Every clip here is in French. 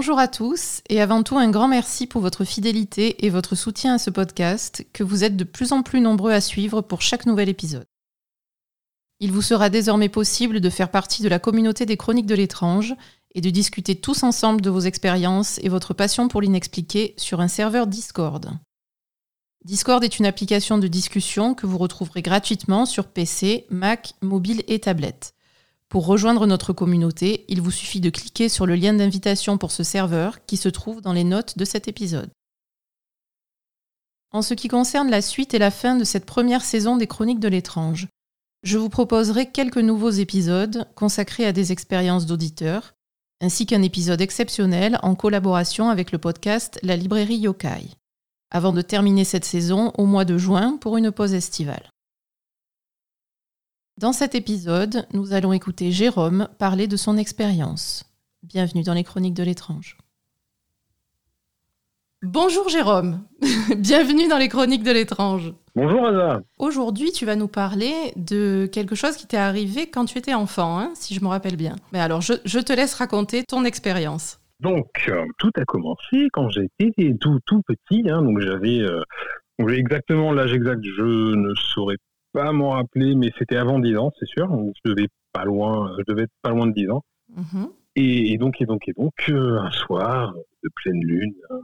Bonjour à tous et avant tout un grand merci pour votre fidélité et votre soutien à ce podcast que vous êtes de plus en plus nombreux à suivre pour chaque nouvel épisode. Il vous sera désormais possible de faire partie de la communauté des chroniques de l'étrange et de discuter tous ensemble de vos expériences et votre passion pour l'inexpliqué sur un serveur Discord. Discord est une application de discussion que vous retrouverez gratuitement sur PC, Mac, mobile et tablette. Pour rejoindre notre communauté, il vous suffit de cliquer sur le lien d'invitation pour ce serveur qui se trouve dans les notes de cet épisode. En ce qui concerne la suite et la fin de cette première saison des Chroniques de l'étrange, je vous proposerai quelques nouveaux épisodes consacrés à des expériences d'auditeurs, ainsi qu'un épisode exceptionnel en collaboration avec le podcast La librairie Yokai, avant de terminer cette saison au mois de juin pour une pause estivale. Dans cet épisode, nous allons écouter Jérôme parler de son expérience. Bienvenue dans les Chroniques de l'étrange. Bonjour Jérôme, bienvenue dans les Chroniques de l'étrange. Bonjour Anna. Aujourd'hui, tu vas nous parler de quelque chose qui t'est arrivé quand tu étais enfant, hein, si je me rappelle bien. Mais alors, je, te laisse raconter ton expérience. Donc, euh, tout a commencé quand j'étais tout, tout petit. Hein, donc, j'avais euh, exactement l'âge exact, je ne saurais pas m'en rappeler, mais c'était avant 10 ans, c'est sûr. Je devais pas loin, je devais être pas loin de 10 ans. Mhm. Et, donc, et donc, et donc, euh, un soir de pleine lune. Euh,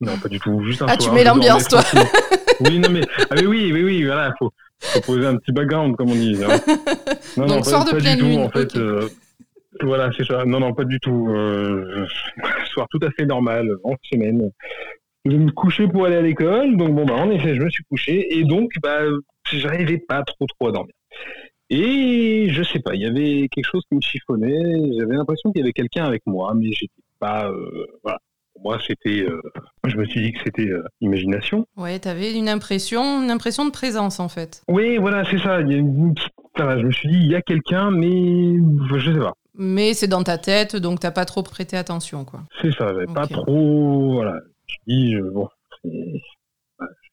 non, pas du tout, juste un ah, soir. Ah, tu mets l'ambiance, toi. oui, non, mais, ah, mais oui, oui, oui, voilà, faut, faut poser un petit background, comme on dit. Hein. Non, donc, non, soir de pleine lune. en fait, euh, voilà, c'est ça. Non, non, pas du tout. soir tout à fait normal, en semaine. Je me couchais pour aller à l'école, donc bon, bah, en effet, je me suis couché, et donc, bah, j'arrivais pas trop trop à dormir. Et je sais pas, il y avait quelque chose qui me chiffonnait. J'avais l'impression qu'il y avait quelqu'un avec moi, mais j'étais pas. Euh, voilà. Pour moi, c'était. Euh, je me suis dit que c'était euh, imagination. Ouais, tu avais une impression, une impression de présence en fait. Oui, voilà, c'est ça. Il y a une... je me suis dit, il y a quelqu'un, mais je sais pas. Mais c'est dans ta tête, donc t'as pas trop prêté attention, quoi. C'est ça, pas trop. Voilà. Je dis, bon,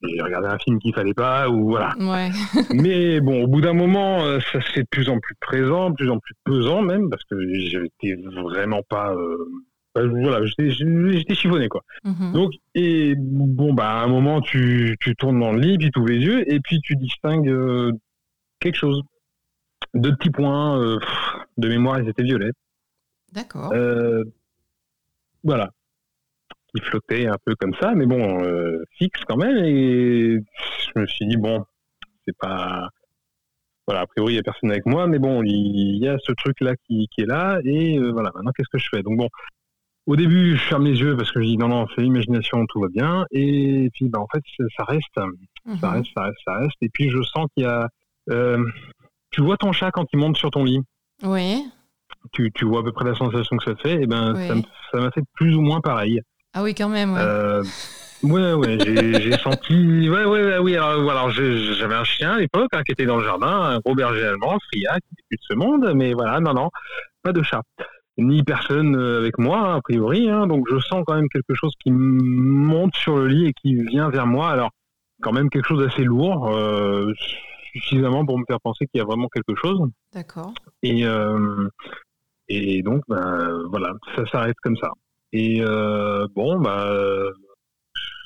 j'ai regardé un film qu'il fallait pas ou voilà. Mais bon, au bout d'un moment, euh, ça c'est de plus en plus présent, de plus en plus pesant même parce que j'étais vraiment pas. Euh, voilà, j'étais chiffonné quoi. Mhm. Donc et bon bah à un moment tu, tu tournes dans le lit puis tu ouvres les yeux et puis tu distingues euh, quelque chose. Deux petits points de mémoire, ils étaient violets. D'accord. voilà qui flottait un peu comme ça, mais bon, euh, fixe quand même. Et je me suis dit, bon, c'est pas. Voilà, a priori, il n'y a personne avec moi, mais bon, il y a ce truc-là qui, qui, est là, et euh, voilà, maintenant, qu'est-ce que je fais? Donc, bon, au début, je ferme les yeux parce que je dis, non, non, c'est l'imagination, tout va bien, et puis, bah, en fait, ça reste, ça mhm. reste, ça reste, ça reste, et puis je sens qu'il y a. Euh, tu vois ton chat quand il monte sur ton lit? Oui. Tu, tu vois à peu près la sensation que ça te fait, et ben, ça m'a fait plus ou moins pareil. Ah oui, quand même. Ouais, euh, ouais, ouais j'ai senti. Ouais, ouais, oui. Alors, j'avais un chien à l'époque hein, qui était dans le jardin, un gros berger allemand, Fria, qui était plus de ce monde, mais voilà, non, non, pas de chat. Ni personne euh, avec moi, a priori. Hein, donc, je sens quand même quelque chose qui monte sur le lit et qui vient vers moi. Alors, quand même quelque chose d'assez lourd, euh, suffisamment pour me faire penser qu'il y a vraiment quelque chose. D'accord. Et, et donc, ben, voilà, ça s'arrête comme ça. Et euh, bon, bah,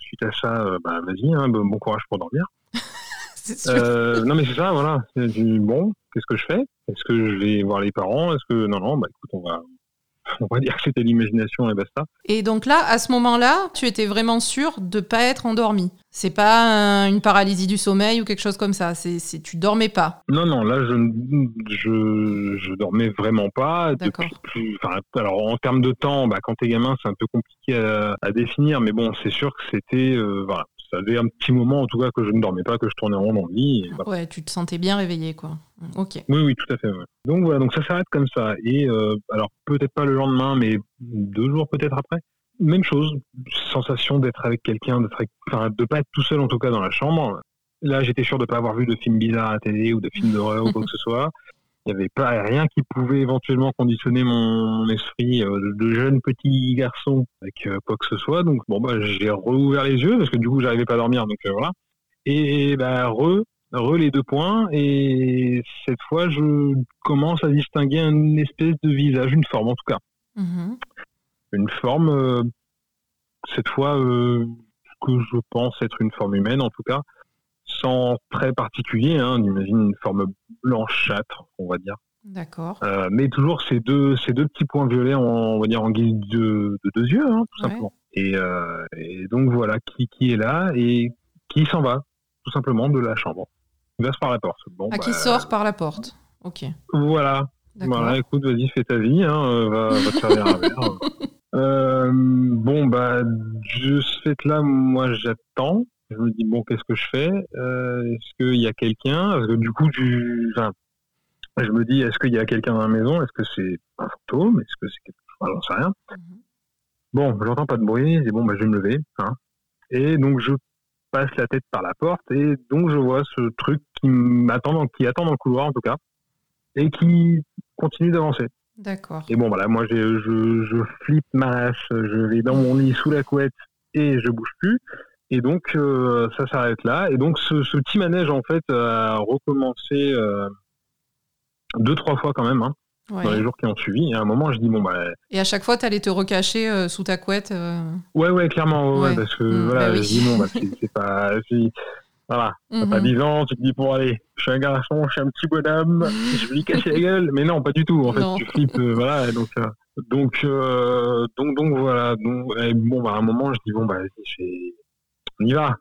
suite à ça, euh, bah, vas-y, hein, bon courage pour dormir. euh, non, mais c'est ça, voilà. Bon, qu'est-ce que je fais? Est-ce que je vais voir les parents? Est-ce que non, non, bah écoute, on va, on va dire que c'était l'imagination et basta. Et donc là, à ce moment-là, tu étais vraiment sûr de pas être endormi? C'est pas une paralysie du sommeil ou quelque chose comme ça. C'est, tu dormais pas. Non, non, là, je, je, je dormais vraiment pas. D'accord. alors, en termes de temps, bah, quand t'es gamin, c'est un peu compliqué à, définir, mais bon, c'est sûr que c'était, euh, voilà, ça avait un petit moment en tout cas que je ne dormais pas, que je tournais rond dans le lit. Ouais, tu te sentais bien réveillé, quoi. Ok. Oui, oui, tout à fait. Donc voilà, donc ça s'arrête comme ça. Et euh, alors peut-être pas le lendemain, mais deux jours peut-être après. Même chose, sensation d'être avec quelqu'un, d'être, enfin, de pas être tout seul en tout cas dans la chambre. Là, j'étais sûr de pas avoir vu de film bizarre à la télé ou de film d'horreur ou quoi que ce soit. Il n'y avait pas rien qui pouvait éventuellement conditionner mon, esprit euh, de jeune petit garçon avec euh, quoi que ce soit. Donc bon bah j'ai rouvert les yeux parce que du coup j'arrivais pas à dormir donc euh, voilà. Et bah re re les deux points et cette fois je commence à distinguer une espèce de visage, une forme en tout cas. Mm-hmm. Une forme, euh, cette fois, euh, que je pense être une forme humaine en tout cas, sans très particulier, hein, on imagine une forme blanchâtre, on va dire. D'accord. Euh, mais toujours ces deux, ces deux petits points violets, en, on va dire en guise de, de deux yeux, hein, tout Ouais. simplement. Et, euh, et donc voilà, qui, qui est là et qui s'en va, tout simplement, de la chambre. Il va se par la porte. Bon, Ah, qui bah, sort par la porte. Ok. Voilà, D'accord. voilà, écoute, vas-y, fais ta vie, hein, va, va te servir un verre. Euh, bon, bah, de ce fait-là, moi, j'attends. Je me dis, bon, qu'est-ce que je fais? Euh, Est-ce qu'il y a quelqu'un? Parce que du coup, tu... enfin, je me dis, est-ce qu'il y a quelqu'un dans la maison? Est-ce que c'est un fantôme? Est-ce que c'est quelque chose? J'en sais rien. Mhm. Bon, j'entends pas de bruit. Dis, bon, bah, je vais me lever. Hein. Et donc, je passe la tête par la porte et donc je vois ce truc qui m'attend, dans- qui attend dans le couloir en tout cas, et qui continue d'avancer. D'accord. Et bon, voilà, moi, je, je flippe ma race, je vais dans mon lit sous la couette et je bouge plus. Et donc, euh, ça s'arrête là. Et donc, ce, ce petit manège, en fait, a recommencé euh, deux, trois fois quand même, hein, Ouais. dans les jours qui ont suivi. Et à un moment, je dis, bon, bah, Et à chaque fois, tu allais te recacher euh, sous ta couette. ouais, ouais, clairement, ouais, ouais, parce que, Mm, voilà, bah oui. je dis, bon, bah, c'est pas. Voilà, t'as pas mhm. 10 ans, tu te dis, pour aller, je suis un garçon, je suis un petit bonhomme, je vais lui cacher la gueule. Mais non, pas du tout. En fait, Non. tu flippes, euh, voilà. et Donc, euh, donc, euh, donc, donc, voilà. Donc, et bon, bah, à un moment, je dis, bon, bah, on y va.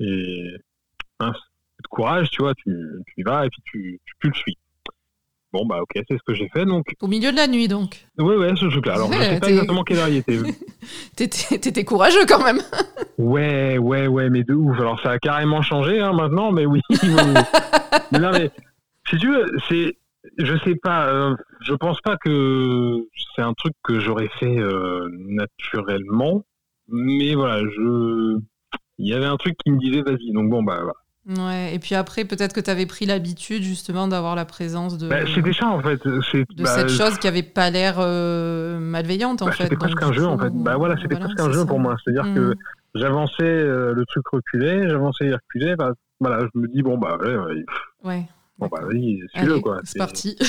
Et, hein, de courage, tu vois, tu, tu y vas et puis tu, tu, tu le suis. Bon, bah, ok, c'est ce que j'ai fait. Donc, Au milieu de la nuit, donc. ouais, ouais, ce truc-là. Alors, je Ouais, sais pas exactement quelle heure il était. T'étais t'étais courageux quand même. Ouais, ouais, ouais, mais de ouf. Alors ça a carrément changé hein, maintenant, mais oui. oui, oui. mais non, mais si tu veux, c'est, je sais pas, euh, je pense pas que c'est un truc que j'aurais fait euh, naturellement, mais voilà, je, il y avait un truc qui me disait vas-y. Donc bon, bah, voilà. Ouais. Et puis après, peut-être que tu avais pris l'habitude justement d'avoir la présence de, Bah, c'était ça en fait. C'est, de bah, cette chose qui avait pas l'air euh, malveillante en bah, fait. C'était presque un jeu en fait. Bah voilà, c'était voilà, presque un c'est jeu pour moi. C'est-à-dire que Mhm. j'avançais, euh, le truc reculait, j'avançais, il reculait. Bah, voilà, je me dis bon bah, ouais, ouais, Ouais. bon bah, vas-y, suis-le quoi. C'est parti.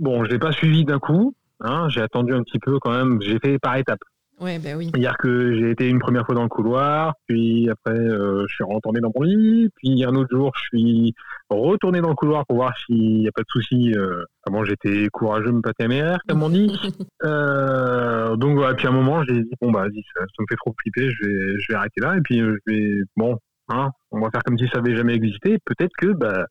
Bon, je l'ai pas suivi d'un coup. Hein, j'ai attendu un petit peu quand même. J'ai fait par étapes. Ouais, ben oui. C'est-à-dire que j'ai été une première fois dans le couloir, puis après euh, je suis retourné dans mon lit, puis un autre jour je suis retourné dans le couloir pour voir s'il n'y a pas de souci. Euh, comment j'étais courageux, me pâter à mes airs, comme on dit. Euh, donc voilà, puis à un moment j'ai dit bon bah vas-y, ça, ça me fait trop flipper, je vais, je vais arrêter là, et puis euh, je vais bon, hein, on va faire comme si ça avait jamais existé. Peut-être que bah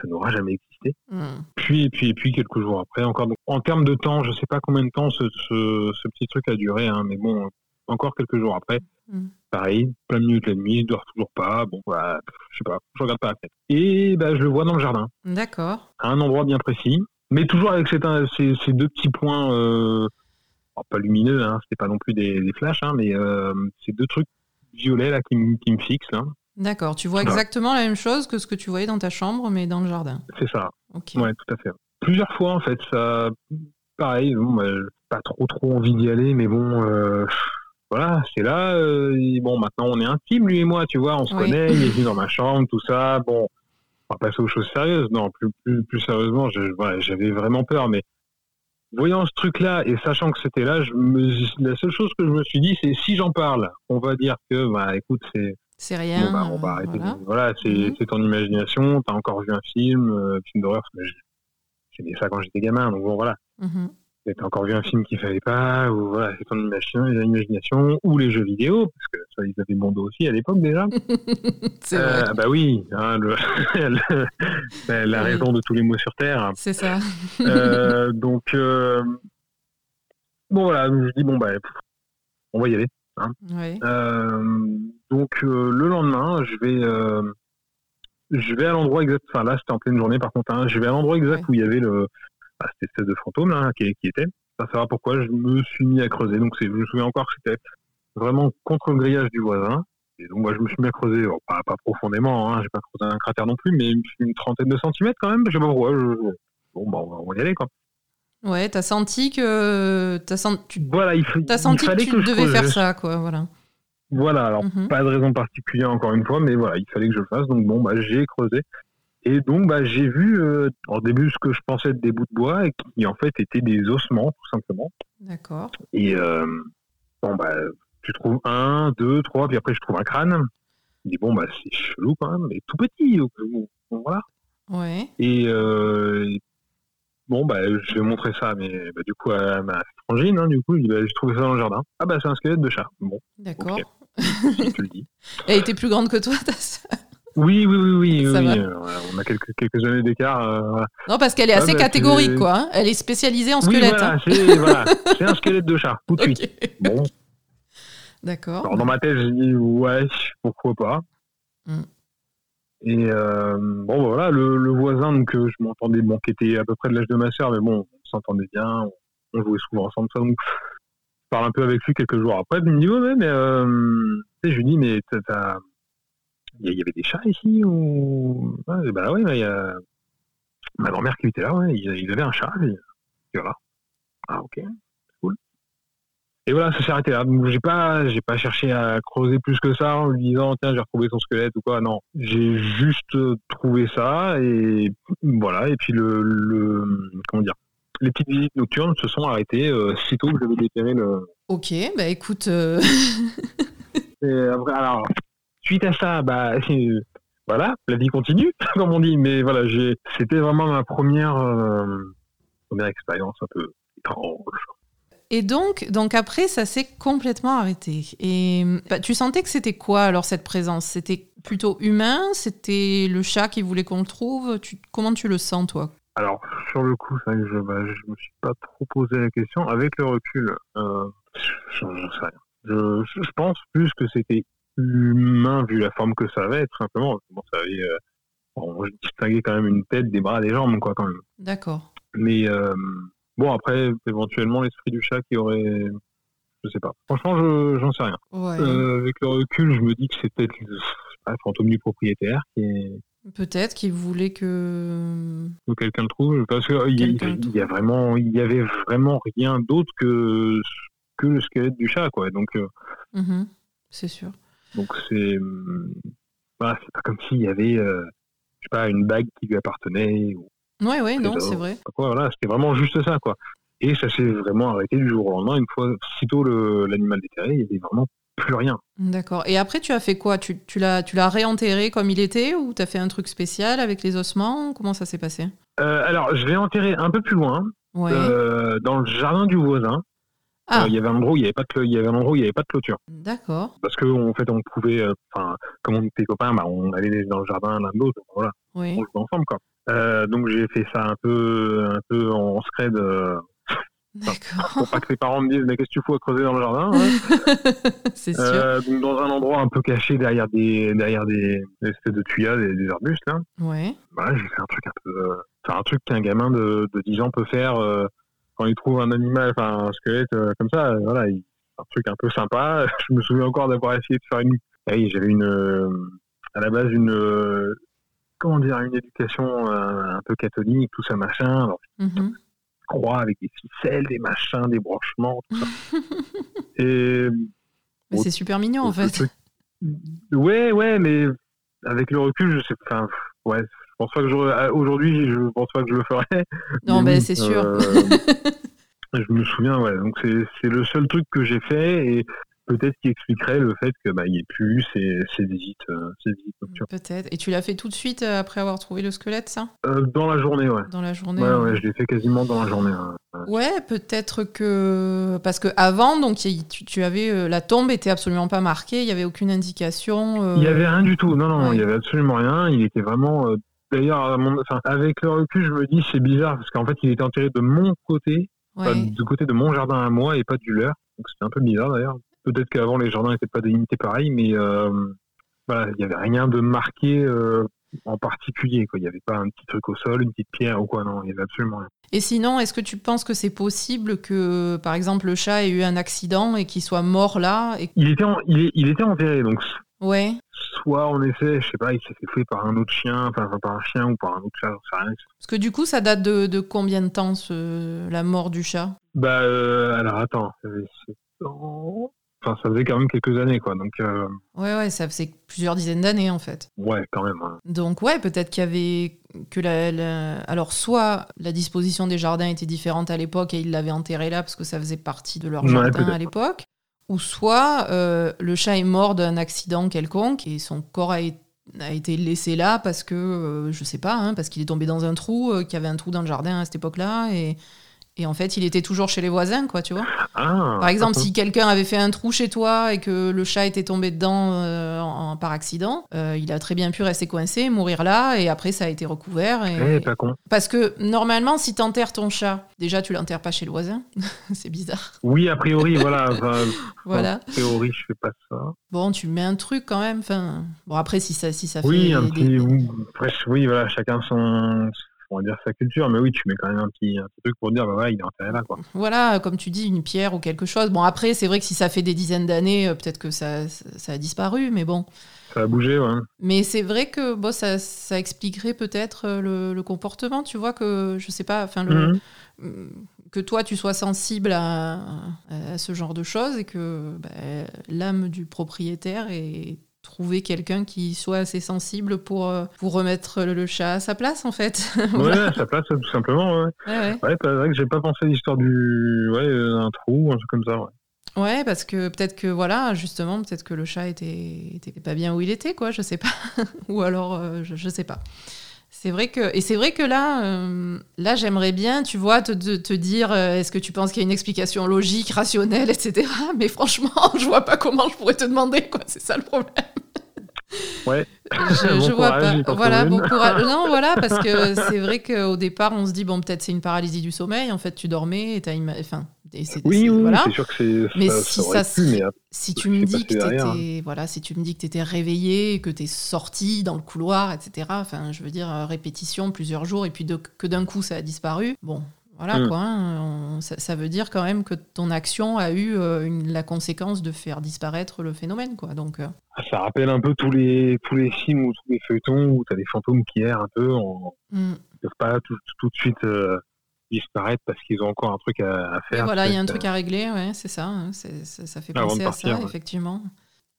ça n'aura jamais existé. Mhm. Puis, puis, puis quelques jours après, encore. Donc, en termes de temps, je sais pas combien de temps ce, ce, ce petit truc a duré, hein, mais bon, encore quelques jours après, Mm. pareil, plein de minutes la nuit, je dors toujours pas. Bon, voilà, je sais pas, je regarde pas la fenêtre. Et bah, je le vois dans le jardin, D'accord. à un endroit bien précis, mais toujours avec cet, ces, ces deux petits points, euh, pas lumineux, hein, c'était pas non plus des, des flashs, hein, mais euh, ces deux trucs violets là qui, me- qui me fixent, là, D'accord. Tu vois Voilà. exactement la même chose que ce que tu voyais dans ta chambre, mais dans le jardin. c'est ça. Ok. Ouais, tout à fait. Plusieurs fois, en fait, ça. Pareil, bon, bah, pas trop trop envie d'y aller, mais bon, euh, voilà, c'est là. euh, bon, maintenant, on est intime, lui et moi, tu vois, on se Oui. connaît, il est venu dans ma chambre, tout ça. Bon, on va passer aux choses sérieuses. Non, plus, plus, plus sérieusement, voilà, j'avais vraiment peur, mais voyant ce truc-là et sachant que c'était là, je me, la seule chose que je me suis dit, c'est si j'en parle, on va dire que, bah, écoute, c'est C'est rien. Bon, bah, on va euh, arrêter. voilà. Voilà, c'est Mhm. c'est ton imagination. T'as encore vu un film, euh, film d'horreur. parce que j'ai- J'ai fait ça quand j'étais gamin, donc bon, voilà. Mhm. T'as encore vu un film qu'il fallait pas, ou voilà, c'est ton imagination, ou les jeux vidéo, parce que ça, ils avaient bon dos aussi à l'époque déjà. C'est vrai. Euh, bah oui, hein, le- la, la Oui. raison de tous les mots sur Terre. C'est ça. Euh, donc, bon voilà, je dis, bon, bah, on va y aller. Ouais. Euh, donc euh, le lendemain, je vais, euh, je vais à l'endroit exact. Enfin là, c'était en pleine journée par contre. hein, je vais à l'endroit exact Ouais. où il y avait le bah, cette espèce de fantôme là qui, qui était. Pas savoir pourquoi. Je me suis mis à creuser. Donc c'est, je me souviens encore que c'était vraiment contre le grillage du voisin. Et donc moi, je me suis mis à creuser, bon, pas, pas profondément. Hein, j'ai pas creusé un cratère non plus, mais une, une trentaine de centimètres quand même. Je sais pas pourquoi. je- bon, bah, on va- on va y aller quoi. Ouais, t'as senti que. T'as senti, tu Voilà, il, fa- t'as il senti que fallait tu que je devais faire Je- ça, quoi. Voilà. Voilà, alors Mhm. pas de raison particulière encore une fois, mais voilà, il fallait que je le fasse. Donc bon, bah, j'ai creusé. Et donc bah, j'ai vu euh, au début ce que je pensais être des bouts de bois et qui en fait étaient des ossements tout simplement. D'accord. Et, euh, Bon, bah, tu trouves un, deux, trois, puis après, je trouve un crâne. Je dis, bon, bah, c'est chelou quand même, mais tout petit. Voilà. Ouais. Et euh, bon, bah, je vais montrer ça, mais bah, du coup, à ma frangine, hein, du coup, bah, j'ai trouvé ça dans le jardin. Ah, bah, c'est un squelette de chat. Bon, D'accord. si tu le dis. Elle était plus grande que toi, ta sœur Oui, oui, oui, oui. Ça oui, va. euh, on a quelques, quelques années d'écart. euh. Non, parce qu'elle est Ah, assez bah, catégorique, quoi. hein. Elle est spécialisée en Oui, squelette. voilà, hein. c'est voilà, un squelette de chat, tout de suite. Bon, D'accord. alors dans ma tête, j'ai dit, ouais, pourquoi pas. Mm. Et euh, bon, bah, voilà, le, le voisin, donc euh, je m'entendais, bon, qui était à peu près de l'âge de ma sœur, mais bon, on s'entendait bien, on, jouait souvent ensemble, ça, donc je parle un peu avec lui quelques jours après, il me dit, ouais, mais euh, je lui dis, mais t'as- il y, avait des chats ici ou ouais, Bah ouais, il y a ma grand-mère qui était là, ouais, il, avait un chat, et, voilà. Ah ok. Et voilà, ça s'est arrêté là. Donc j'ai pas, j'ai pas cherché à creuser plus que ça en lui disant tiens j'ai retrouvé son squelette ou quoi. Non, j'ai juste euh, trouvé ça et voilà. Et puis le, le comment dire, les petites visites nocturnes se sont arrêtées euh, sitôt que j'avais déterré le. Ok, bah écoute, euh, Et après, alors suite à ça, bah voilà, la vie continue comme on dit. Mais voilà, j'ai, c'était vraiment ma première euh, première expérience un peu étrange. Et donc, donc après, ça s'est complètement arrêté. Et bah, tu sentais que c'était quoi alors cette présence? C'était plutôt humain? C'était le chat qui voulait qu'on le trouve? Tu, Comment tu le sens, toi? Alors, sur le coup, je, bah, je me suis pas trop posé la question. Avec le recul, euh, j'en sais rien. Je, je pense plus que c'était humain vu la forme que ça avait, tout simplement. Bon, ça avait, euh, bon, je distinguais quand même une tête, des bras, des jambes, quoi, quand même. D'accord. Mais euh, bon, après, éventuellement, l'esprit du chat qui aurait, je sais pas. Franchement, je j'en sais rien. Ouais. Euh, avec le recul, je me dis que c'est peut-être le fantôme du propriétaire qui est Peut-être qu'il voulait que. que quelqu'un le trouve parce que euh, il y, y a vraiment il y avait vraiment rien d'autre que que le squelette du chat quoi donc euh, Mhm, c'est sûr. donc c'est hum, voilà, c'est pas comme s'il y avait euh, je sais pas une bague qui lui appartenait ou Ouais, ouais, non, Trésor. c'est vrai. quoi voilà c'était vraiment juste ça quoi et ça s'est vraiment arrêté du jour au lendemain une fois sitôt l'animal déterré il y avait vraiment plus rien D'accord. Et après, tu as fait quoi? Tu, tu l'as réenterré comme il était ou tu as fait un truc spécial avec les ossements? Comment ça s'est passé? Euh, alors je l'ai enterré un peu plus loin Ouais. euh, dans le jardin du voisin ah, Euh, il y avait un endroit où il y avait pas de clo- il y avait un endroit où il y avait pas de clôture d'accord. parce que en fait on pouvait euh, enfin comme on était copains bah, on allait dans le jardin l'un de l'autre voilà Oui. on jouait ensemble quoi Euh, donc j'ai fait ça un peu un peu en scred euh, D'accord. pour pas que les parents me disent mais qu'est-ce que tu fous à creuser dans le jardin hein c'est sûr. Euh, donc dans un endroit un peu caché derrière des derrière des, des espèces de tuyas des, des arbustes là Ouais. voilà j'ai fait un truc un peu euh, enfin un truc qu'un gamin de, de 10 ans peut faire euh, quand il trouve un animal enfin un squelette euh, comme ça euh, voilà il- un truc un peu sympa je me souviens encore d'avoir essayé de faire une ah oui, j'avais une euh, à la base une euh, comment dire une éducation euh, un peu catholique tout ça machin alors Mhm. croix avec des ficelles des machins des branchements tout ça et Mais c'est super mignon en fait. truc- Ouais, ouais, mais avec le recul, je sais pff, ouais, je pense pas que j'aurais- aujourd'hui, je pense pas que je le ferais. Non, Mais ben oui, c'est sûr. euh, je me souviens, ouais. Donc c'est c'est le seul truc que j'ai fait et peut-être qui expliquerait le fait que bah il n'y ait plus ces, ces visites, euh, ces visites nocturnes. Peut-être. Et tu l'as fait tout de suite euh, après avoir trouvé le squelette, ça? Euh, dans la journée, ouais. Dans la journée Ouais, ouais, je l'ai fait quasiment dans la journée. ouais. Peut-être que parce que avant, donc tu, tu avais la tombe était absolument pas marquée, il y avait aucune indication. Il y avait rien du tout. Non, non, il y avait absolument rien. Il était vraiment. D'ailleurs, mon- enfin, avec le recul, je me dis c'est bizarre parce qu'en fait, il était enterré de mon côté, enfin, du côté de mon jardin à moi et pas du leur. Donc c'était un peu bizarre d'ailleurs. Peut-être qu'avant les jardins n'étaient pas délimités pareil, mais euh, voilà, il y avait rien de marqué euh, en particulier. Quoi. Il n'y avait pas un petit truc au sol, une petite pierre ou quoi. Non, il y avait absolument rien. Et sinon, est-ce que tu penses que c'est possible que, par exemple, le chat ait eu un accident et qu'il soit mort là et... Il était, en- il, était enterré, donc Ouais. soit en effet, je sais pas, il s'est fait fouiller par un autre chien, enfin enfin, par un chien ou par un autre chat, j'en sais rien. Parce que du coup, ça date de, de combien de temps ce... la mort du chat? Bah euh, alors attends, Enfin, ça faisait quand même quelques années, quoi. Donc, euh, Ouais, ouais, ça faisait plusieurs dizaines d'années en fait. ouais, quand même. hein. Donc ouais, peut-être qu'il y avait que la, la- alors soit la disposition des jardins était différente à l'époque et ils l'avaient enterré là parce que ça faisait partie de leur Ouais, jardin à l'époque, ou soit euh, le chat est mort d'un accident quelconque et son corps a, été laissé là parce que, euh, je sais pas, hein, parce qu'il est tombé dans un trou, qu'il y avait un trou dans le jardin à cette époque-là, et, et en fait, il était toujours chez les voisins, quoi, tu vois. Ah, Par exemple, si quelqu'un avait fait un trou chez toi et que le chat était tombé dedans euh, en- par accident, euh, il a très bien pu rester coincé, mourir là, et après, ça a été recouvert. Et... Eh, pas con. Parce que normalement, si t'enterres ton chat, déjà, tu l'enterres pas chez le voisin. C'est bizarre. Oui, a priori, voilà. enfin, Voilà. A priori, je fais pas ça. Bon, tu mets un truc quand même. Enfin, bon, après, si ça, si ça Oui, fait. un des- petit. Après, oui, voilà, chacun son. On va dire sa culture, mais oui, tu mets quand même un petit, un petit truc pour dire, bah ouais, il est enterré là, quoi. Voilà, comme tu dis, une pierre ou quelque chose. Bon, après, c'est vrai que si ça fait des dizaines d'années, euh, peut-être que ça, a disparu, mais bon. Ça a bougé, ouais. Mais c'est vrai que bon, ça, ça expliquerait peut-être euh, le, le comportement, tu vois, que je sais pas, enfin, le, Mhm. euh, que toi tu sois sensible à, à ce genre de choses et que bah, l'âme du propriétaire ait trouvé quelqu'un qui soit assez sensible pour, euh, pour remettre le, le chat à sa place, en fait. Ouais, à sa place, tout simplement, ouais. Ouais, ouais. Ouais, c'est vrai que j'ai pas pensé à l'histoire du. Ouais, euh, un trou, un truc comme ça, ouais. Ouais, parce que peut-être que, voilà, justement, peut-être que le chat était, était pas bien où il était, quoi, je sais pas. Ou alors, euh, je, je sais pas. C'est vrai que, et c'est vrai que là, euh, là, j'aimerais bien, tu vois, te, te, te dire, euh, est-ce que tu penses qu'il y a une explication logique, rationnelle, etc. Mais franchement, je vois pas comment je pourrais te demander, quoi. C'est ça le problème. Ouais. Je, Bon je vois courage, pas. Voilà, bon courage. Non, voilà, parce que c'est vrai qu'au départ, on se dit, bon, peut-être c'est une paralysie du sommeil. En fait, tu dormais et t'as Enfin, et Oui, c'est- oui, voilà. c'est sûr que c'est. Mais ça, si ça aurait ça pu, se- mais si tu me dis que t'étais voilà si tu me dis que t'étais réveillé que t'es sorti dans le couloir etc enfin je veux dire euh, répétition plusieurs jours et puis de- que d'un coup ça a disparu bon voilà Mm. quoi hein, on- ça, ça veut dire quand même que ton action a eu euh, une- la conséquence de faire disparaître le phénomène quoi donc euh, ça rappelle un peu tous les, tous les films ou tous les feuilletons où t'as des fantômes qui errent un peu, en, mm. ils peuvent pas tout, tout de suite euh, disparaître parce qu'ils ont encore un truc à, à Et faire. voilà il y a un truc à régler ouais c'est ça hein, c'est- ça, ça fait penser à ça ouais. effectivement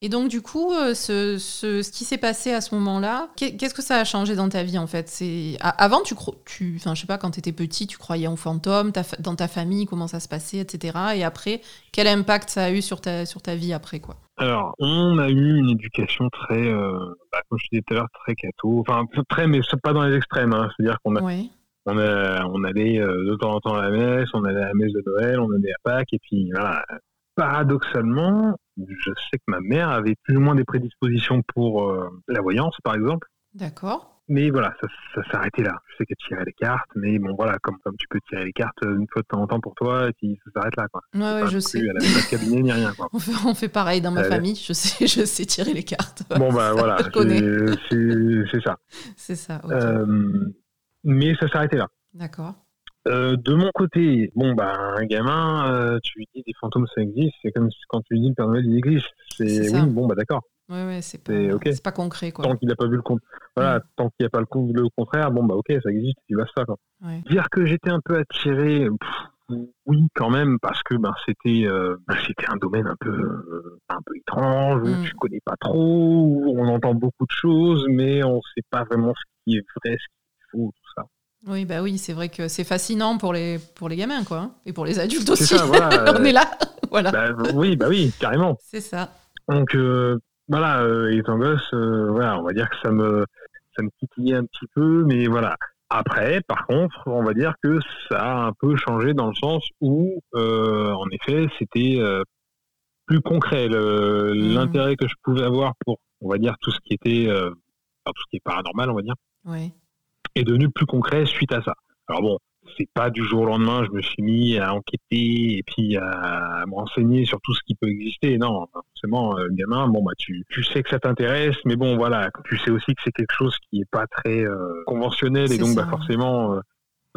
et donc du coup, euh, ce, ce, ce qui s'est passé à ce moment-là, qu'est- qu'est-ce que ça a changé dans ta vie en fait? C'est avant tu tu, enfin je sais pas, quand tu étais petit, tu croyais en fantômes, ta dans ta famille comment ça se passait, etc. Et après, quel impact ça a eu sur ta sur ta vie après quoi? Alors, on a eu une éducation très, euh, bah, comme je disais tout à l'heure, très catho. Enfin, très, mais pas dans les extrêmes. Hein. C'est-à-dire qu'on a, Ouais. On, a, on allait euh, de temps en temps à la messe, on allait à la messe de Noël, on allait à Pâques, et puis voilà. Paradoxalement, je sais que ma mère avait plus ou moins des prédispositions pour euh, la voyance, par exemple. D'accord. Mais voilà, ça, ça s'arrêtait là. Je sais qu'elle tirait les cartes, mais bon, voilà, comme, comme tu peux tirer les cartes euh, une fois de temps en temps pour toi, et puis ça s'arrête là, quoi. Ouais, ouais, Pas je sais. Elle pas de cabinet ni rien, quoi. On fait, on fait pareil dans ma famille. Je sais, je sais tirer les cartes. Bon, bah voilà, je connais. c'est- ça. C'est ça. ok. Euh, mais ça s'arrêtait là. D'accord. Euh, de mon côté, bon, bah, un gamin, euh, tu lui dis des fantômes, ça existe. C'est comme quand tu lui dis le Père Noël, il existe. C'est oui, bon, bah d'accord. Ouais, ouais, c'est pas, pas concret quoi. Tant qu'il n'a pas vu le compte, voilà, tant qu'il n'y a pas le, le contraire, bon, bah ok, ça existe, tu vas ça. Quoi. Ouais. Dire que j'étais un peu attiré, pff, oui, quand même, parce que ben, c'était euh, c'était un domaine un peu, un peu étrange, où Mm. tu connais pas trop, où on entend beaucoup de choses, mais on sait pas vraiment ce qui est vrai, ce qu'il faut, tout. Oui, bah oui, c'est vrai que c'est fascinant pour les, pour les gamins, quoi. hein. Et pour les adultes aussi. Ça, voilà. On est là. voilà. Bah, oui, bah oui, carrément. C'est ça. Donc euh, voilà, euh, étant gosse, euh, voilà, on va dire que ça me ça me titillait un petit peu, mais voilà. Après, par contre, on va dire que ça a un peu changé dans le sens où, euh, en effet, c'était euh, plus concret. Mhm. L'intérêt que je pouvais avoir pour, on va dire, tout ce qui était, euh, enfin, tout ce qui est paranormal, on va dire, Ouais. Est devenu plus concret suite à ça. Alors bon, c'est pas du jour au lendemain, je me suis mis à enquêter et puis à me renseigner sur tout ce qui peut exister. Non, forcément, euh, gamin, bon bah tu, tu sais que ça t'intéresse, mais bon voilà, tu sais aussi que c'est quelque chose qui est pas très euh, conventionnel et donc ça. bah forcément. euh,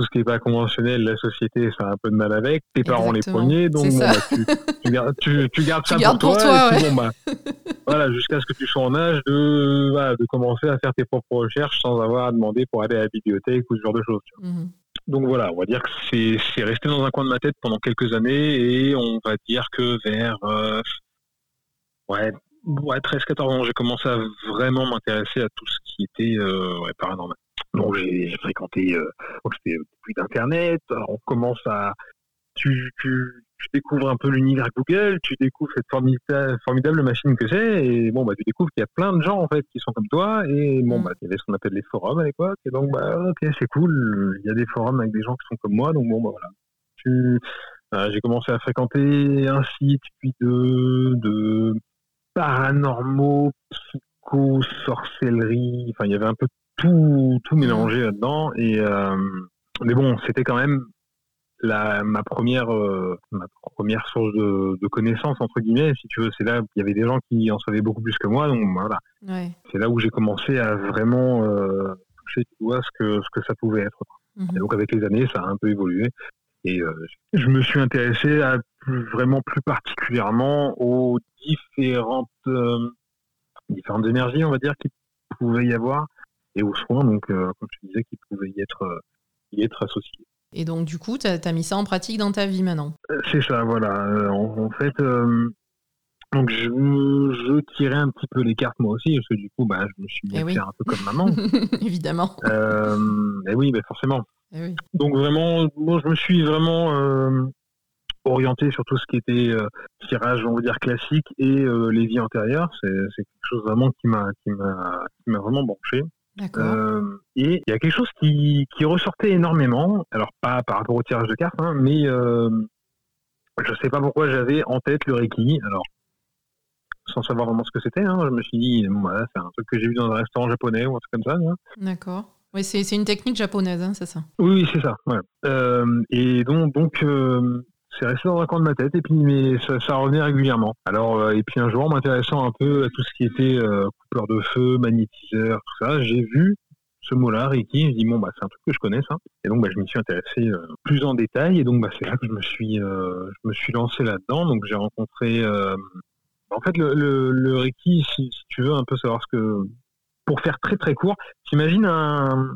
tout ce qui est pas conventionnel, la société, ça a un peu de mal avec. Tes parents les premiers, donc bon, bah, tu, tu gardes, tu, tu gardes Tu ça gardes pour pour toi. toi, et puis, bon, bah, voilà, jusqu'à ce que tu sois en âge de, voilà, de commencer à faire tes propres recherches sans avoir à demander pour aller à la bibliothèque ou ce genre de choses. tu vois. Mhm. Donc voilà, on va dire que c'est c'est resté dans un coin de ma tête pendant quelques années et on va dire que vers euh, ouais, ouais 13-14 ans, j'ai commencé à vraiment m'intéresser à tout ce qui était euh, ouais, paranormal. Donc j'ai fréquenté, euh, donc c'était plus d'internet, on commence à tu, tu, tu découvres un peu l'univers Google, tu découvres cette formidable, machine que c'est, et bon, bah, tu découvres qu'il y a plein de gens, en fait, qui sont comme toi, et bon, mm. bah, il y avait ce qu'on appelle les forums à l'époque, et donc, bah, ok, c'est cool, il y a des forums avec des gens qui sont comme moi, donc bon, bah, voilà. Tu, euh, j'ai commencé à fréquenter un site, puis deux, de paranormaux, psycho, sorcellerie, enfin, il y avait un peu tout, tout mélangé là-dedans, et, euh, mais bon, c'était quand même la, ma première euh, ma première source de, de connaissances entre guillemets si tu veux. C'est là il y avait des gens qui en savaient beaucoup plus que moi. Donc voilà. C'est là où j'ai commencé à vraiment euh, toucher tu vois ce que ce que ça pouvait être. Mhm. et donc avec les années ça a un peu évolué. Et euh, je me suis intéressé à vraiment plus particulièrement aux différentes différentes énergies on va dire qui pouvait y avoir et aux soins donc comme je disais qui pouvaient y être y être associés et donc, du coup, tu as, mis ça en pratique dans ta vie maintenant? Euh, C'est ça, voilà. Euh, en, fait, euh, donc je, je, tirais un petit peu les cartes moi aussi, parce que du coup, bah, je me suis mis eh un peu comme maman. Évidemment. et oui, mais forcément. Eh donc vraiment, moi, je me suis vraiment orienté sur tout ce qui était tirage, on va dire, classique et les vies antérieures. C'est quelque chose vraiment qui m'a qui m'a vraiment branché. Euh, et il y a quelque chose qui, qui, ressortait énormément, alors pas par rapport au tirage de cartes, hein, mais euh, je sais pas pourquoi j'avais en tête le Reiki. Alors, sans savoir vraiment ce que c'était, hein, je me suis dit, voilà, c'est un truc que j'ai vu dans un restaurant japonais ou un truc comme ça. D'accord. Oui, c'est une technique japonaise, hein, c'est ça Oui, c'est ça. Euh, et donc, donc euh, c'est resté dans un coin de ma tête et puis mais ça, revenait régulièrement. Alors euh, et puis un jour, m'intéressant un peu à tout ce qui était euh, coupeur de feu, magnétiseur, tout ça, j'ai vu ce mot-là, Reiki. Je dis bon bah c'est un truc que je connais ça. Et donc bah, je m'y suis intéressé euh, plus en détail et donc bah c'est là que je me suis je me suis lancé là-dedans. Donc j'ai rencontré en fait le, le, Reiki, si, tu veux un peu savoir ce que pour faire très très court, t'imagines un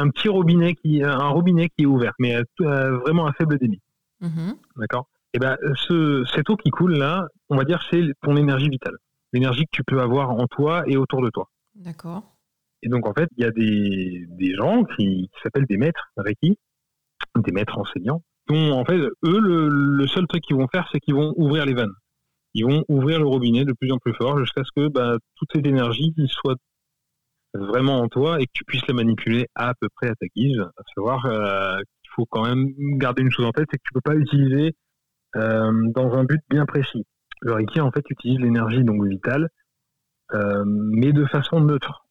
un petit robinet qui un robinet qui est ouvert mais vraiment à faible débit Mhm. D'accord Et eh ben, ce, cette eau qui coule là, on va dire, c'est ton énergie vitale. L'énergie que tu peux avoir en toi et autour de toi. D'accord. Et donc, en fait, il y a des, des gens qui, s'appellent des maîtres Reiki, des maîtres enseignants, dont, en fait, eux, le, seul truc qu'ils vont faire, c'est qu'ils vont ouvrir les vannes. Ils vont ouvrir le robinet de plus en plus fort jusqu'à ce que bah, toute cette énergie soit vraiment en toi et que tu puisses la manipuler à peu près à ta guise, à savoir euh, faut quand même garder une chose en tête, c'est que tu peux pas utiliser euh, dans un but bien précis. Le Reiki, en fait, utilise l'énergie donc vitale, euh, mais de façon neutre.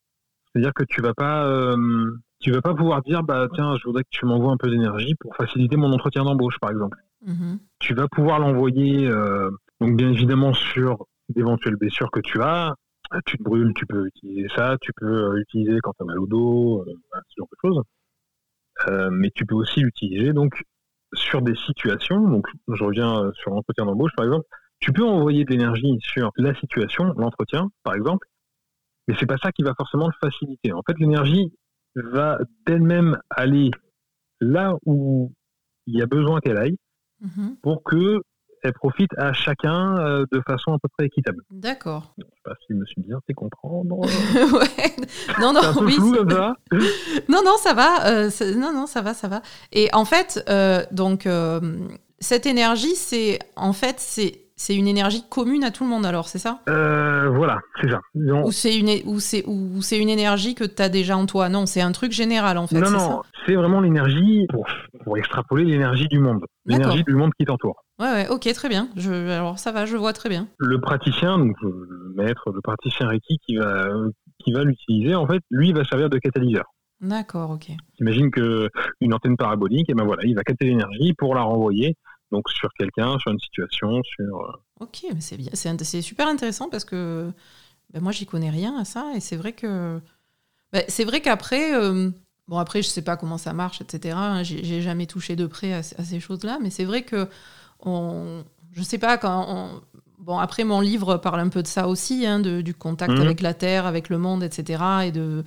C'est-à-dire que tu vas pas, euh, tu vas pas pouvoir dire, bah tiens, je voudrais que tu m'envoies un peu d'énergie pour faciliter mon entretien d'embauche, par exemple. Mm-hmm. Tu vas pouvoir l'envoyer, donc bien évidemment sur d'éventuelles blessures que tu as. Tu te brûles, tu peux utiliser ça. Tu peux utiliser quand tu as mal au dos, ce genre de choses. Euh, mais tu peux aussi l'utiliser donc sur des situations. Donc, je reviens euh, sur l'entretien d'embauche, par exemple. Tu peux envoyer de l'énergie sur la situation, l'entretien, par exemple, mais c'est pas ça qui va forcément le faciliter. En fait, l'énergie va d'elle-même aller là où il y a besoin qu'elle aille mm-hmm. pour que elle profite à chacun euh, de façon à peu près équitable. D'accord. Je ne sais pas si je me suis bien fait comprendre. ouais. Non, non, un oui. comme ça. non, non, ça va. Euh, non, non, ça va, ça va. Et en fait, euh, donc, cette énergie, c'est en fait, c'est c'est une énergie commune à tout le monde alors, c'est ça? Voilà, c'est ça. Ou c'est une, ou c'est, ou c'est une énergie que tu as déjà en toi? Non, c'est un truc général en fait. Non, non, c'est vraiment l'énergie, pour, pour extrapoler l'énergie du monde. L'énergie du monde qui t'entoure. Ouais, ouais, ok, très bien. Je, alors ça va, je vois très bien. Le praticien, donc le maître, le praticien Reiki qui va, qui va l'utiliser, en fait, lui, va servir de catalyseur. D'accord, ok. Imagine qu'une antenne parabolique, et ben voilà, il va capter l'énergie pour la renvoyer donc sur quelqu'un, sur une situation, sur. Euh, ok, mais c'est bien, c'est super intéressant parce que ben moi j'y connais rien à ça et c'est vrai que ben, c'est vrai qu'après euh, bon après je sais pas comment ça marche etc. J'ai jamais touché de près à, à ces choses-là, mais c'est vrai que on, je sais pas, quand bon, après mon livre parle un peu de ça aussi, hein, de, du contact mhm. avec la Terre, avec le monde, etc. Et de,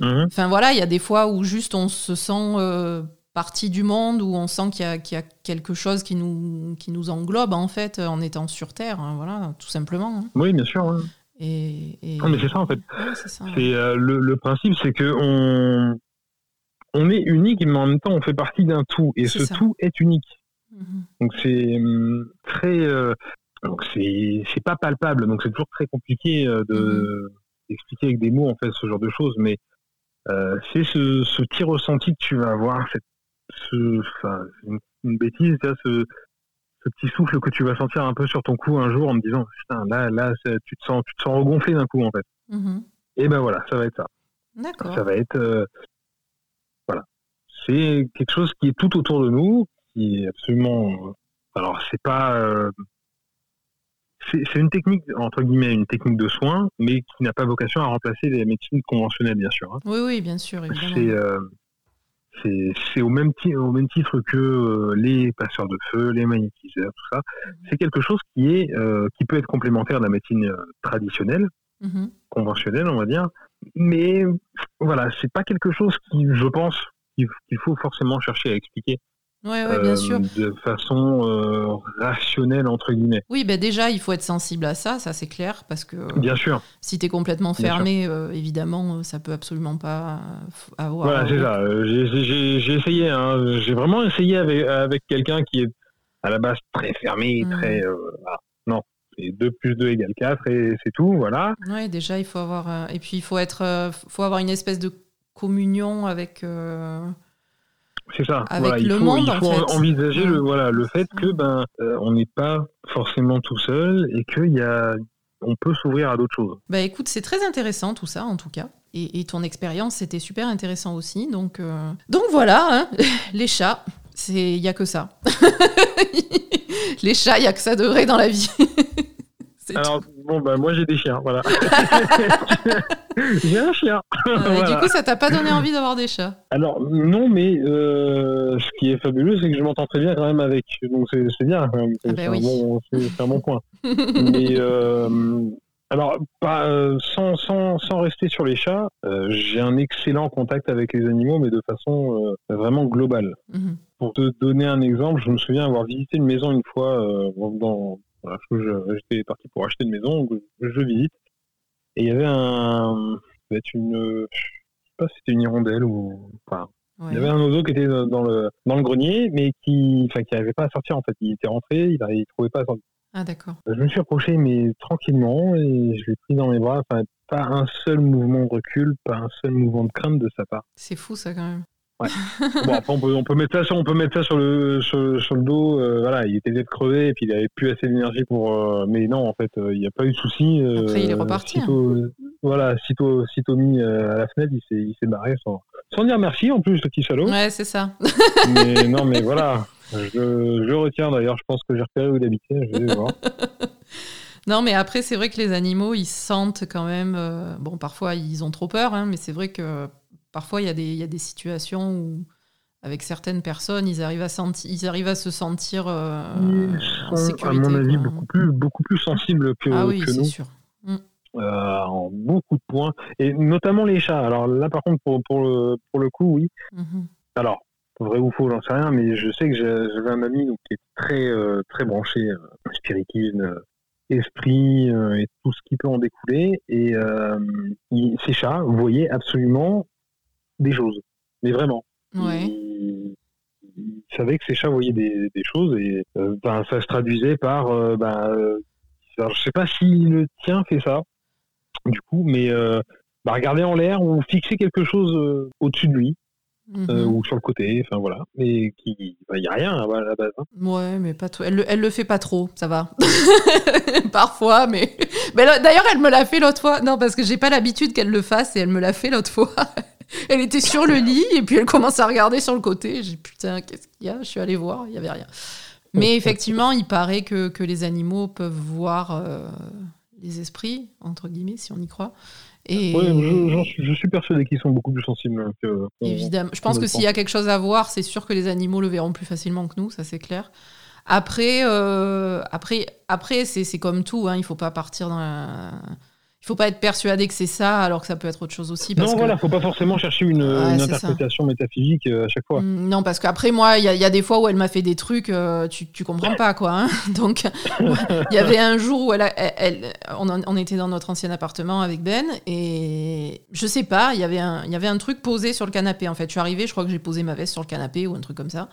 mhm. enfin voilà, il y a des fois où juste on se sent euh, partie du monde, où on sent qu'il y, y, a quelque chose qui nous, qui nous englobe en fait en étant sur Terre, hein, voilà, tout simplement. Hein. Oui, bien sûr. Et, mais c'est ça en fait. c'est euh, le, le, principe, c'est que on, on est unique, mais en même temps on fait partie d'un tout, et ce tout est unique. Mhm. Donc c'est hum, très, donc c'est pas palpable, donc c'est toujours très compliqué de mhm. d'expliquer avec des mots en fait ce genre de choses, mais c'est ce, ce petit ressenti que tu vas avoir, cette, ce, enfin, une, une bêtise, ce, ce petit souffle que tu vas sentir un peu sur ton cou un jour en me disant putain là là tu te sens tu te sens regonflé d'un coup en fait mm-hmm. et ben voilà ça va être ça D'accord. ça va être euh, voilà c'est quelque chose qui est tout autour de nous qui est absolument alors c'est pas euh, c'est une technique entre guillemets une technique de soins mais qui n'a pas vocation à remplacer les médecines conventionnelles bien sûr hein. oui oui bien sûr évidemment. c'est euh, c'est au même, au même titre que euh, les passeurs de feu, les magnétiseurs, tout ça. Mhm. C'est quelque chose qui, est, euh, qui peut être complémentaire de la médecine euh, traditionnelle, mhm. conventionnelle, on va dire. Mais voilà, c'est pas quelque chose qui, je pense, qu'il faut forcément chercher à expliquer. Ouais, ouais, bien sûr. De façon euh, rationnelle, entre guillemets. Oui, ben déjà, il faut être sensible à ça, ça c'est clair, parce que bien sûr. si tu es complètement fermé, euh, évidemment, ça peut absolument pas avoir. Voilà, c'est ça. J'ai essayé, hein. j'ai vraiment essayé avec, avec quelqu'un qui est à la base très fermé, mmh. très. Euh, non, c'est 2 plus 2 égale 4 et c'est tout, voilà. Oui, déjà, il faut avoir. et puis, il faut, être, faut avoir une espèce de communion avec. C'est ça. il faut, envisager le, voilà, le fait que ben, euh, on n'est pas forcément tout seul et qu'il y a, on peut s'ouvrir à d'autres choses. Bah écoute, c'est très intéressant tout ça en tout cas. Et, ton expérience, c'était super intéressant aussi. Donc, euh, donc voilà, hein, les chats, il n'y a que ça. les chats, il n'y a que ça de vrai dans la vie. Alors, bon, bah, moi j'ai des chiens, voilà. j'ai un chien. Euh, du coup, ça t'a pas donné envie d'avoir des chats Alors, non, mais euh, ce qui est fabuleux, c'est que je m'entends très bien quand même avec. Donc, c'est bien, c'est un, bon point. mais. Euh, alors, pas, sans, sans, sans, rester sur les chats, j'ai un excellent contact avec les animaux, mais de façon vraiment globale. Mhm. Pour te donner un exemple, je me souviens avoir visité une maison une fois dans, j'étais parti pour acheter une maison, je, visite. Et il y avait un. Être une. Je sais pas si c'était une hirondelle ou. Enfin, Il y avait un oiseau qui était dans le, dans le grenier, mais qui enfin, qui n'arrivait pas à sortir en fait. Il était rentré, il ne trouvait pas à sortir. Ah d'accord. Je me suis approché, mais tranquillement, et je l'ai pris dans mes bras. Enfin, pas un seul mouvement de recul, pas un seul mouvement de crainte de sa part. C'est fou ça quand même. Ouais. bon, après, on peut, on peut, mettre ça sur, on peut mettre ça sur le, sur, sur le dos. Euh, voilà, il était peut-être crevé et puis il avait plus assez d'énergie pour. Euh, mais non, en fait, euh, il n'y a pas eu de souci. après, il est reparti. Sitôt, hein. Voilà, sitôt, sitôt mis à la fenêtre, il s'est, il s'est barré sans, sans dire merci en plus, le petit salaud. Ouais, c'est ça. mais non, mais voilà. Je, je retiens d'ailleurs, je pense que j'ai repéré où il habitait. Je vais voir. Non, mais après, c'est vrai que les animaux, ils sentent quand même. bon, parfois, ils ont trop peur, hein, mais c'est vrai que parfois, il y, a des, y a des situations où, avec certaines personnes, ils arrivent à, sentir, ils arrivent à se sentir euh, en sécurité. À mon avis, beaucoup plus, beaucoup plus sensibles que, ah oui, c'est sûr. Mm. Euh, en beaucoup de points, et notamment les chats. Alors là, par contre, pour, pour, le, pour le coup, oui. Mm-hmm. Alors, vrai ou faux, j'en sais rien, mais je sais que j'avais un ami donc, qui est très, euh, très branché spiritisme, esprit et tout ce qui peut en découler. Et ces chats voyaient absolument des choses. Mais vraiment. Il, savait que ses chats voyaient des, choses et euh, ben, ça se traduisait par. Euh, ben, euh, je sais pas si le tien fait ça, du coup, mais bah, regarder en l'air ou fixer quelque chose au-dessus de lui. Mhm. ou sur le côté, enfin voilà, mais qui, il n'y a rien à la base. Hein. Ouais, mais pas tout. Elle, elle le fait pas trop, ça va. Parfois, mais, mais d'ailleurs, elle me l'a fait l'autre fois. Non, parce que j'ai pas l'habitude qu'elle le fasse et elle me l'a fait l'autre fois. Elle était sur le lit et puis elle commence à regarder sur le côté. J'ai putain, qu'est-ce qu'il y a? Je suis allée voir, il y avait rien. Mais effectivement, il paraît que, que les animaux peuvent voir euh, les esprits, entre guillemets, si on y croit. Et... je, je, suis persuadé qu'ils sont beaucoup plus sensibles que. Évidemment. Je pense que s'il y a quelque chose à voir, c'est sûr que les animaux le verront plus facilement que nous, ça c'est clair. Après, euh, après, après c'est comme tout, hein, il ne faut pas partir dans la faut pas être persuadé que c'est ça, alors que ça peut être autre chose aussi. Parce non, voilà, faut pas forcément chercher une, interprétation métaphysique euh, à chaque fois. Mm, non, parce qu'après, moi, il y, a des fois où elle m'a fait des trucs, euh, tu, tu comprends pas, quoi. Hein. Donc, il y avait un jour où elle, elle, on, était dans notre ancien appartement avec Ben, et je sais pas, il y avait un, il y avait un truc posé sur le canapé, en fait. Je suis arrivée, je crois que j'ai posé ma veste sur le canapé ou un truc comme ça.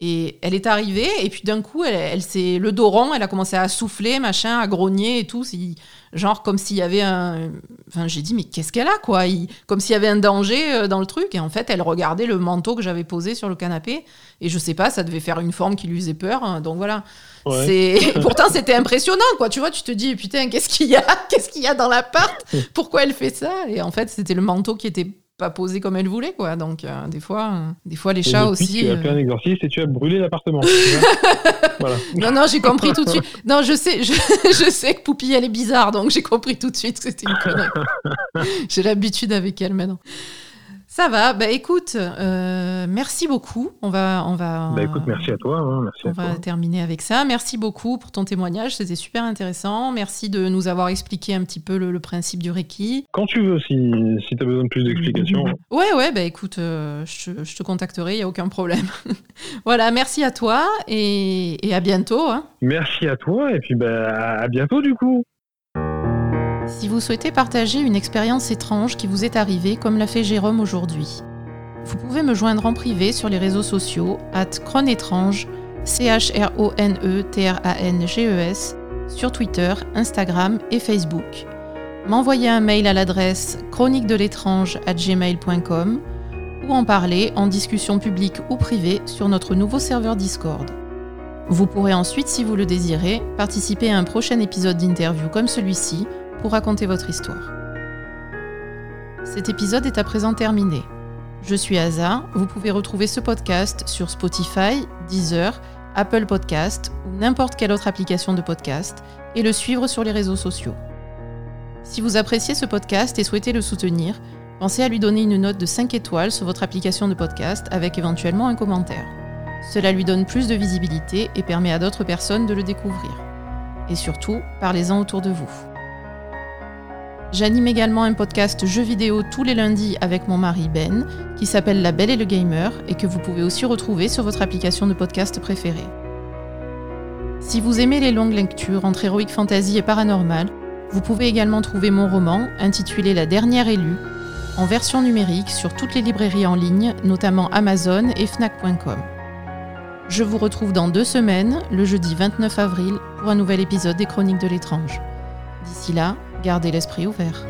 Et elle est arrivée, et puis d'un coup, elle, elle s'est le dos rond, elle a commencé à souffler, machin, à grogner et tout. Genre comme s'il y avait un. Enfin, j'ai dit, mais qu'est-ce qu'elle a, quoi? Comme s'il y avait un danger euh, dans le truc. Et en fait, elle regardait le manteau que j'avais posé sur le canapé. Et je sais pas, ça devait faire une forme qui lui faisait peur. Hein, donc voilà. C'est Pourtant, c'était impressionnant, quoi. Tu vois, tu te dis, putain, qu'est-ce qu'il y a? Qu'est-ce qu'il y a dans l'appart? Pourquoi elle fait ça? Et en fait, c'était le manteau qui était pas posé comme elle voulait, quoi. Donc, euh, des fois, euh, des fois, les chats aussi. Tu as fait un euh, exorcisme et tu as brûlé l'appartement. voilà. Non, non, j'ai compris tout de suite. Non, je sais, je, je, sais que Poupie, elle est bizarre, donc j'ai compris tout de suite que c'était une connerie. j'ai l'habitude avec elle maintenant. Ça va. Bah écoute, euh, merci beaucoup. On va, on va. Bah écoute, merci à toi. Hein, merci on va terminer avec ça. Merci beaucoup pour ton témoignage. C'était super intéressant. Merci de nous avoir expliqué un petit peu le, principe du Reiki. Quand tu veux, si, si tu as besoin de plus d'explications. Ouais, ouais. Bah écoute, euh, je, je, te contacterai. Il n'y a aucun problème. voilà. Merci à toi et, et à bientôt. Hein. Merci à toi et puis bah, à bientôt du coup. Si vous souhaitez partager une expérience étrange qui vous est arrivée comme l'a fait Jérôme aujourd'hui, vous pouvez me joindre en privé sur les réseaux sociaux at chronétrange, C-H-R-O-N-E-T-R-A-N-G-E-S, sur Twitter, Instagram et Facebook. M'envoyer un mail à l'adresse chronique de l'étrange at gmail.com ou en parler en discussion publique ou privée sur notre nouveau serveur Discord. Vous pourrez ensuite, si vous le désirez, participer à un prochain épisode d'interview comme celui-ci pour raconter votre histoire. Cet épisode est à présent terminé. Je suis Aza, vous pouvez retrouver ce podcast sur Spotify, Deezer, Apple Podcast ou n'importe quelle autre application de podcast et le suivre sur les réseaux sociaux. Si vous appréciez ce podcast et souhaitez le soutenir, pensez à lui donner une note de 5 étoiles sur votre application de podcast avec éventuellement un commentaire. Cela lui donne plus de visibilité et permet à d'autres personnes de le découvrir. Et surtout, parlez-en autour de vous. J'anime également un podcast jeux vidéo tous les lundis avec mon mari Ben, qui s'appelle La Belle et le Gamer, et que vous pouvez aussi retrouver sur votre application de podcast préférée. Si vous aimez les longues lectures entre Heroic Fantasy et Paranormal, vous pouvez également trouver mon roman, intitulé La Dernière Élue, en version numérique sur toutes les librairies en ligne, notamment Amazon et Fnac.com. Je vous retrouve dans deux semaines, le jeudi 29 avril, pour un nouvel épisode des Chroniques de l'étrange. D'ici là, Gardez l'esprit ouvert.